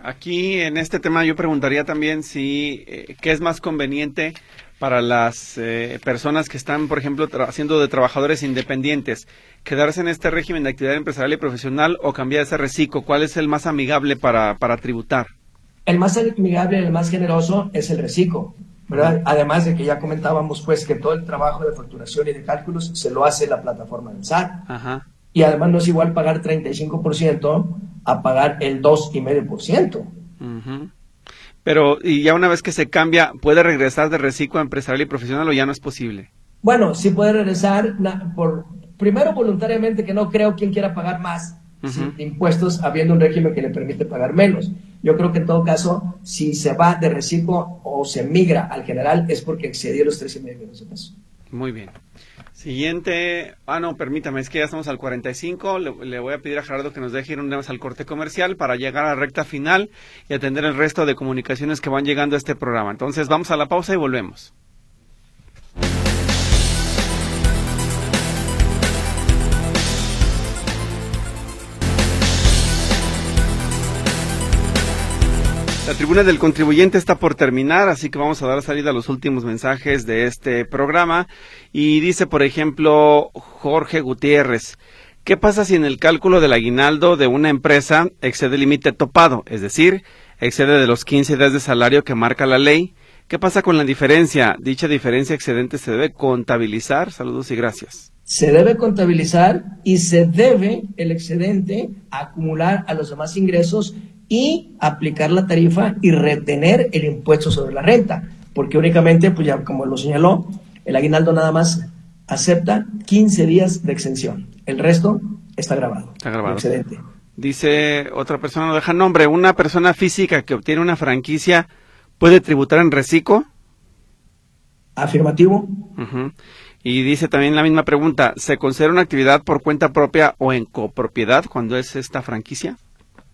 Aquí en este tema yo preguntaría también si eh, qué es más conveniente para las eh, personas que están, por ejemplo, haciendo de trabajadores independientes, quedarse en este régimen de actividad empresarial y profesional o cambiar ese reciclo? ¿Cuál es el más amigable para, para tributar? El más amigable, el más generoso es el reciclo, ¿verdad? Además de que ya comentábamos, pues, que todo el trabajo de facturación y de cálculos se lo hace la plataforma del SAT. Ajá. Y además no es igual pagar 35% a pagar el 2,5%. Uh pero, y ya una vez que se cambia, ¿puede regresar de reciclo empresarial y profesional o ya no es posible? Bueno, sí puede regresar por, primero voluntariamente, que no creo quien quiera pagar más impuestos habiendo un régimen que le permite pagar menos. Yo creo que en todo caso, si se va de reciclo o se migra al general, es porque excedió los tres y medio millones de pesos. Muy bien. Siguiente, ah no, permítame, es que ya estamos al 45, le, le voy a pedir a Gerardo que nos deje ir una vez al corte comercial para llegar a la recta final y atender el resto de comunicaciones que van llegando a este programa. Entonces vamos a la pausa y volvemos. La tribuna del contribuyente está por terminar, así que vamos a dar salida a los últimos mensajes de este programa. Y dice, por ejemplo, Jorge Gutiérrez, ¿qué pasa si en el cálculo del aguinaldo de una empresa excede el límite topado? Es decir, excede de los 15 días de salario que marca la ley. ¿Qué pasa con la diferencia? Dicha diferencia excedente se debe contabilizar. Saludos y gracias. Se debe contabilizar y se debe el excedente acumular a los demás ingresos y aplicar la tarifa y retener el impuesto sobre la renta, porque únicamente, pues ya como lo señaló, el aguinaldo nada más acepta 15 días de exención. El resto está grabado. Está grabado. Excelente. Dice otra persona, no deja nombre, una persona física que obtiene una franquicia puede tributar en reciclo. Afirmativo. Y dice también la misma pregunta, ¿se considera una actividad por cuenta propia o en copropiedad cuando es esta franquicia?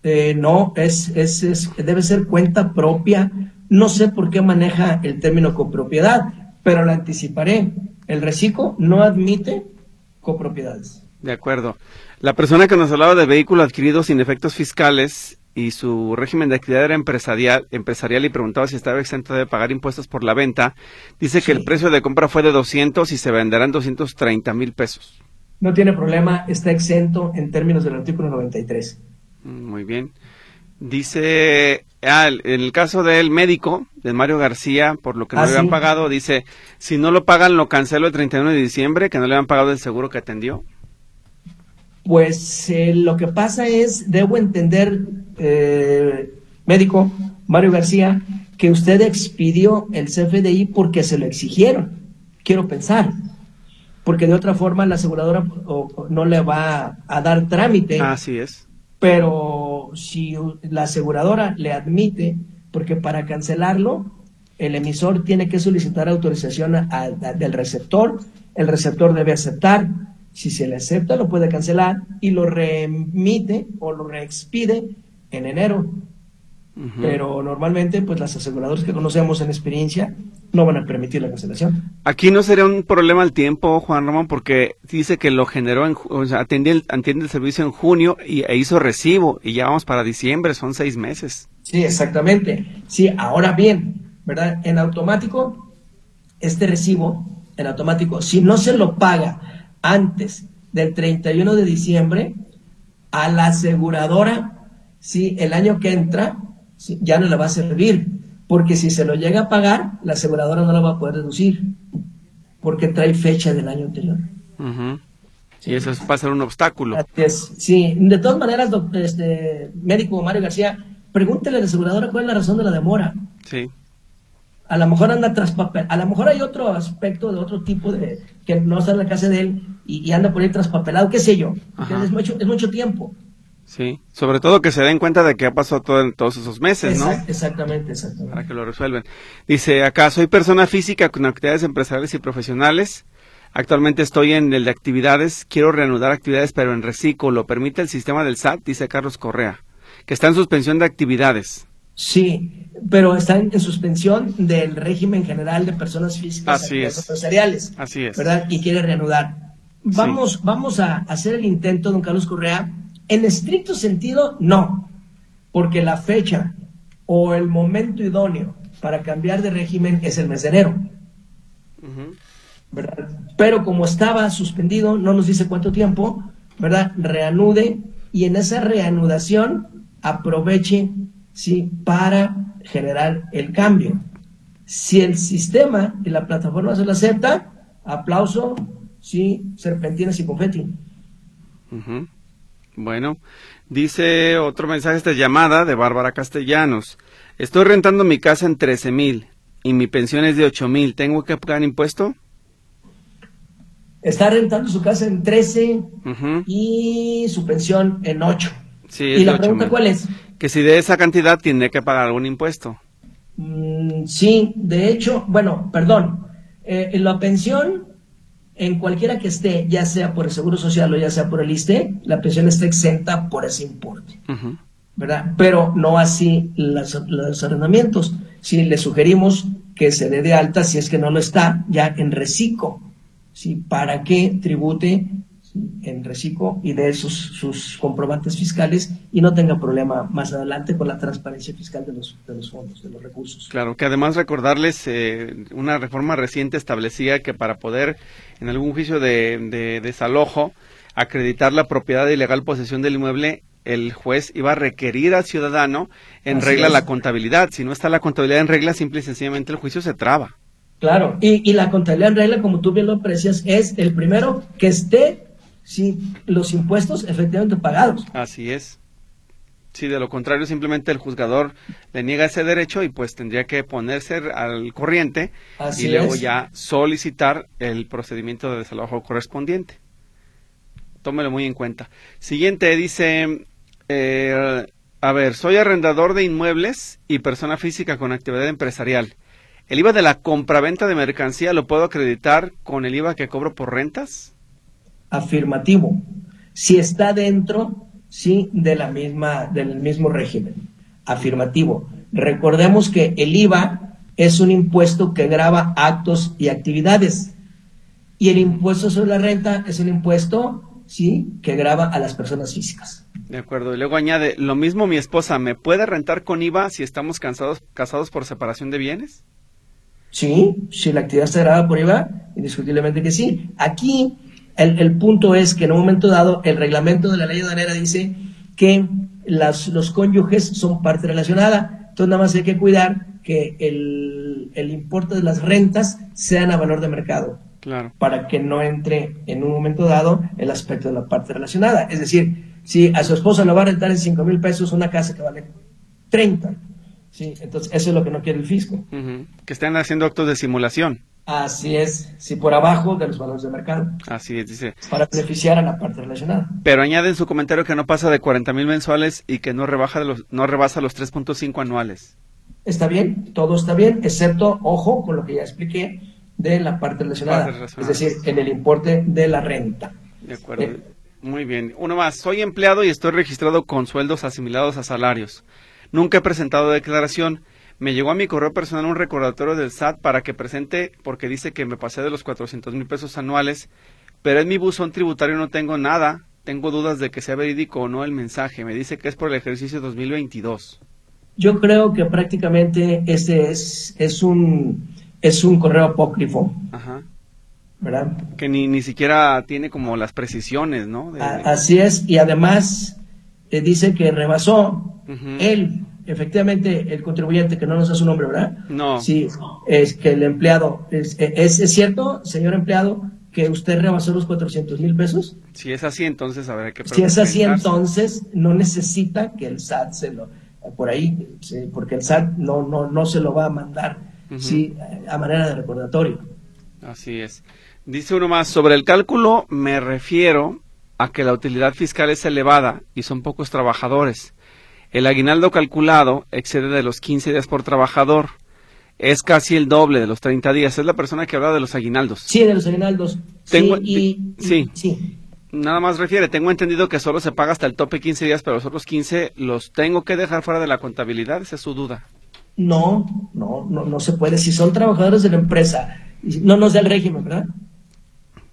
Eh, no, es, es, es, debe ser cuenta propia. No sé por qué maneja el término copropiedad, pero la anticiparé. El reciclo no admite copropiedades. De acuerdo. La persona que nos hablaba de vehículo adquirido sin efectos fiscales y su régimen de actividad era empresarial, empresarial y preguntaba si estaba exento de pagar impuestos por la venta, dice que el precio de compra fue de 200 y se venderán 230 mil pesos. No tiene problema, está exento en términos del artículo 93. Muy bien. Dice, ah, en el caso del médico, de Mario García, por lo que no ah, le habían pagado, dice, si no lo pagan, lo cancelo el 31 de diciembre, que no le habían pagado el seguro que atendió. Pues eh, lo que pasa es, debo entender, eh, médico Mario García, que usted expidió el CFDI porque se lo exigieron. Quiero pensar. Porque de otra forma la aseguradora no le va a dar trámite. Así es pero si la aseguradora le admite, porque para cancelarlo, el emisor tiene que solicitar autorización del receptor, el receptor debe aceptar, si se le acepta lo puede cancelar y lo remite o lo reexpide en enero. Pero normalmente, pues las aseguradoras que conocemos en experiencia no van a permitir la cancelación. Aquí no sería un problema el tiempo, Juan Ramón, porque dice que lo generó, en, o sea, atiende el, atiende el servicio en junio y, e hizo recibo y ya vamos para diciembre, son seis meses. Sí, exactamente. Sí, ahora bien, ¿verdad? En automático este recibo en automático. Si no se lo paga antes del 31 de diciembre, a la aseguradora, si el año que entra, ya no le va a servir. Porque si se lo llega a pagar, la aseguradora no lo va a poder deducir. Porque trae fecha del año anterior. Y eso va a ser un obstáculo. Sí, de todas maneras, este, médico Mario García, pregúntele a la aseguradora cuál es la razón de la demora. Sí. A lo mejor anda tras papel, a lo mejor hay otro aspecto de otro tipo de que no está en la casa de él y, anda por ahí traspapelado, qué sé yo. Es mucho, es mucho tiempo. Sí, sobre todo que se den cuenta de que ha pasado todo, todos esos meses, ¿no? Exactamente, exactamente. Para que lo resuelvan. Dice acá, soy persona física con actividades empresariales y profesionales. Actualmente estoy en el de actividades, quiero reanudar actividades, pero en reciclo. ¿Lo permite el sistema del SAT? Dice Carlos Correa, que está en suspensión de actividades. Sí, pero está en, suspensión del régimen general de personas físicas Así es. empresariales. Así es. ¿Verdad? Y quiere reanudar. Vamos, vamos a hacer el intento, don Carlos Correa. En estricto sentido, no, porque la fecha o el momento idóneo para cambiar de régimen es el mes de enero. Pero como estaba suspendido, no nos dice cuánto tiempo, ¿verdad? Reanude y en esa reanudación aproveche, ¿sí? Para generar el cambio. Si el sistema y la plataforma se lo acepta, aplauso, sí, serpentinas y confeti. Bueno, dice otro mensaje esta llamada de Bárbara Castellanos. Estoy rentando mi casa en 13 mil y mi pensión es de 8 mil. ¿Tengo que pagar impuesto? está rentando su casa en 13 y su pensión en 8. ¿Y la pregunta cuál es? Que si de esa cantidad tiene que pagar algún impuesto. Mm, sí, de hecho, bueno, perdón, eh, la pensión en cualquiera que esté, ya sea por el Seguro Social o ya sea por el ISTE, la pensión está exenta por ese importe. ¿Verdad? Pero no así los arrendamientos. Si le sugerimos que se dé de alta, si es que no lo está, ya en reciclo ¿sí? para que tribute en reciclo y de sus, sus comprobantes fiscales y no tenga problema más adelante con la transparencia fiscal de los, de los fondos, de los recursos. Claro, que además recordarles, eh, una reforma reciente establecía que para poder, en algún juicio de, desalojo, acreditar la propiedad de ilegal posesión del inmueble, el juez iba a requerir al ciudadano en regla la contabilidad. Si no está la contabilidad en regla, simple y sencillamente el juicio se traba. Claro, y, la contabilidad en regla, como tú bien lo aprecias, es el primero que esté sí, los impuestos efectivamente pagados. Así es. Si de lo contrario simplemente el juzgador le niega ese derecho y pues tendría que ponerse al corriente y luego ya solicitar el procedimiento de desalojo correspondiente. Tómelo muy en cuenta. Siguiente dice, eh, a ver, soy arrendador de inmuebles y persona física con actividad empresarial. ¿El IVA de la compraventa de mercancía lo puedo acreditar con el IVA que cobro por rentas? Afirmativo. Si está dentro, sí, de la misma, del mismo régimen. Afirmativo. Recordemos que el IVA es un impuesto que grava actos y actividades. Y el impuesto sobre la renta es un impuesto, sí, que grava a las personas físicas. De acuerdo. Y luego añade, lo mismo mi esposa, ¿me puede rentar con IVA si estamos casados, casados por separación de bienes? Sí, si la actividad está grabada por IVA, indiscutiblemente que sí. Aquí el, punto es que en un momento dado el reglamento de la ley aduanera dice que las, los cónyuges son parte relacionada. Entonces nada más hay que cuidar que el, el importe de las rentas sean a valor de mercado. Claro. Para que no entre en un momento dado el aspecto de la parte relacionada. Es decir, si a su esposa le va a rentar en 5 mil pesos una casa que vale 30 Sí, entonces eso es lo que no quiere el fisco. Que estén haciendo actos de simulación. Así es, sí, por abajo de los valores de mercado. Así es, dice. Para beneficiar a la parte relacionada. Pero añade en su comentario que no pasa de 40 mil mensuales y que no, rebaja de los, no rebasa los 3.5 anuales. Está bien, todo está bien, excepto, ojo, con lo que ya expliqué de la parte relacionada. Es decir, en el importe de la renta. De acuerdo. Eh, Muy bien. Uno más. Soy empleado y estoy registrado con sueldos asimilados a salarios. Nunca he presentado declaración. Me llegó a mi correo personal un recordatorio del SAT para que presente, porque dice que me pasé de los 400 mil pesos anuales, pero en mi buzón tributario no tengo nada. Tengo dudas de que sea verídico o no el mensaje. Me dice que es por el ejercicio 2022. Yo creo que prácticamente este es, es un es un correo apócrifo. Ajá. ¿verdad? Que ni, ni siquiera tiene como las precisiones, ¿no? De- Así es, y además eh, dice que rebasó él, efectivamente, el contribuyente, que no nos da su nombre, ¿verdad? No. Sí, es que el empleado, es, es, es cierto, señor empleado, que usted rebasó los 400 mil pesos. Si es así, entonces habrá que Si es así, entonces no necesita que el SAT se lo, por ahí, sí, porque el SAT no, no, no se lo va a mandar, Ujú. sí, a manera de recordatorio. Así es. Dice uno más, sobre el cálculo me refiero a que la utilidad fiscal es elevada y son pocos trabajadores. El aguinaldo calculado excede de los 15 días por trabajador. Es casi el doble de los 30 días. Es la persona que habla de los aguinaldos. Sí, de los aguinaldos. Tengo- sí, y, sí. sí. Nada más refiere, tengo entendido que solo se paga hasta el tope 15 días, pero los otros 15 los tengo que dejar fuera de la contabilidad. Esa es su duda. No, no, no, no se puede. Si son trabajadores de la empresa, no nos da el régimen, ¿verdad?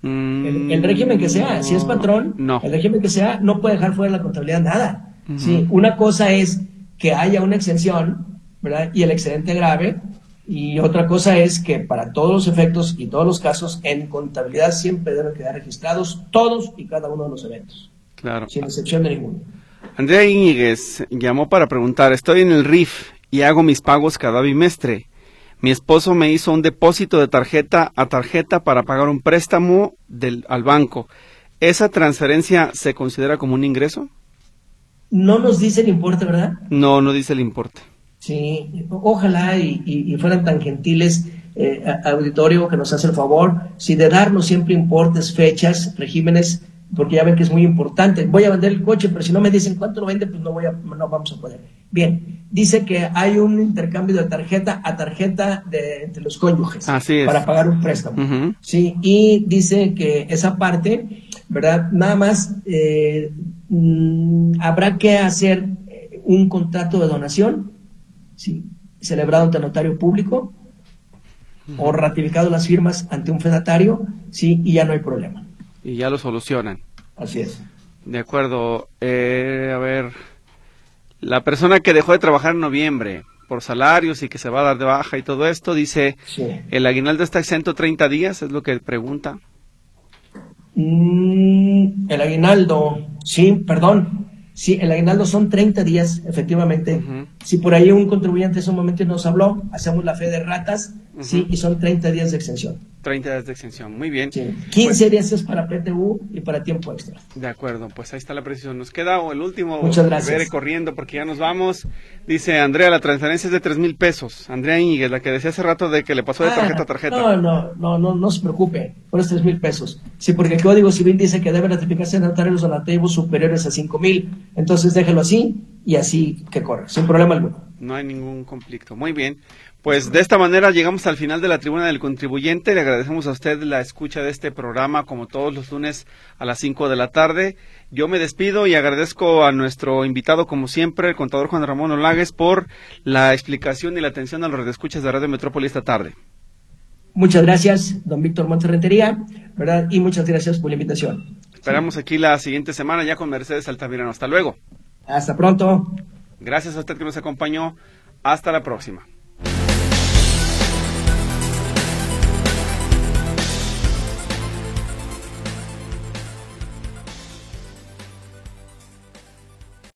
El, el régimen que sea, si es patrón, Mm, No. el régimen que sea, no puede dejar fuera de la contabilidad nada. Sí, una cosa es que haya una exención, ¿verdad? Y el excedente grave, y otra cosa es que para todos los efectos y todos los casos, en contabilidad siempre deben quedar registrados todos y cada uno de los eventos, Claro. sin excepción de ninguno. Andrea Íñiguez llamó para preguntar, estoy en el RIF y hago mis pagos cada bimestre. Mi esposo me hizo un depósito de tarjeta a tarjeta para pagar un préstamo del, al banco. ¿Esa transferencia se considera como un ingreso? No nos dice el importe, ¿verdad? No, no dice el importe. Sí, ojalá y, y- y fueran tan gentiles, eh, auditorio, que nos hace el favor, si de darnos siempre importes, fechas, regímenes, porque ya ven que es muy importante. Voy a vender el coche, pero si no me dicen cuánto lo vende, pues no, voy a, no vamos a poder. Bien, dice que hay un intercambio de tarjeta a tarjeta de, entre los cónyuges Así es. para pagar un préstamo. Sí, y dice que esa parte, ¿verdad? Nada más eh, mm, habrá que hacer eh, un contrato de donación, ¿sí? celebrado ante notario público o ratificado las firmas ante un fedatario, sí, y ya no hay problema. Y ya lo solucionan. Así es. De acuerdo. Eh, a ver, la persona que dejó de trabajar en noviembre por salarios y que se va a dar de baja y todo esto, dice, Sí. ¿el aguinaldo está exento 30 días? Es lo que pregunta. Mm, el aguinaldo, sí, perdón. Sí, el aguinaldo son 30 días, efectivamente. Si por ahí un contribuyente en ese momento nos habló, hacemos la fe de ratas, sí, y son 30 días de extensión. 30 días de extensión. Muy bien. Sí. 15 días es para PTU y para tiempo extra. De acuerdo, pues ahí está la precisión. Nos queda o el último. Muchas gracias. Veré corriendo porque ya nos vamos. Dice Andrea, la transferencia es de tres mil pesos. Andrea Íñiguez, la que decía hace rato de que le pasó de tarjeta a Ah, tarjeta. No, no, no, no, no se preocupe, por los 3 mil pesos. Sí, porque el Código Civil dice que debe ratificarse en notarios donativos superiores a 5 mil. Entonces déjelo así y así que corre, sin problema alguno. No hay ningún conflicto. Muy bien. Pues de esta manera llegamos al final de la tribuna del contribuyente. Le agradecemos a usted la escucha de este programa como todos los lunes a las 5 de la tarde. Yo me despido y agradezco a nuestro invitado como siempre, el contador Juan Ramón Olagues, por la explicación y la atención a los redescuchas de Radio Metrópoli esta tarde. Muchas gracias, don Víctor Monterrentería, ¿verdad? Y muchas gracias por la invitación. Esperamos aquí la siguiente semana ya con Mercedes Altamirano. Hasta luego. Hasta pronto. Gracias a usted que nos acompañó. Hasta la próxima.